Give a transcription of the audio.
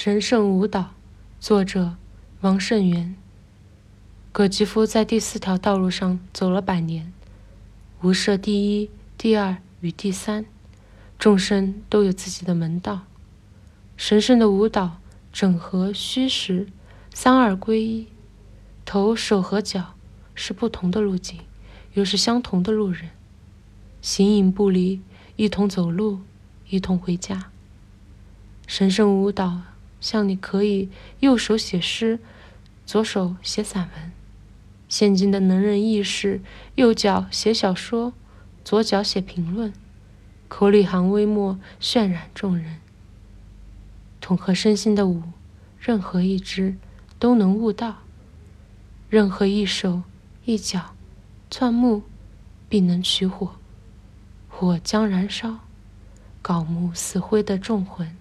神圣舞蹈，作者王胜元。葛吉夫在第四条道路上走了百年，无设第一、第二与第三，众生都有自己的门道。神圣的舞蹈，整合虚实，三二归一，头、手和脚是不同的路径，又是相同的路人，形影不离，一同走路，一同回家。神圣舞蹈。像你可以右手写诗，左手写散文；现今的能人异士，右脚写小说，左脚写评论，口里含微末，渲染众人。统合身心的舞，任何一支都能悟道；任何一手一脚钻木，必能取火，火将燃烧，槁木死灰的众魂。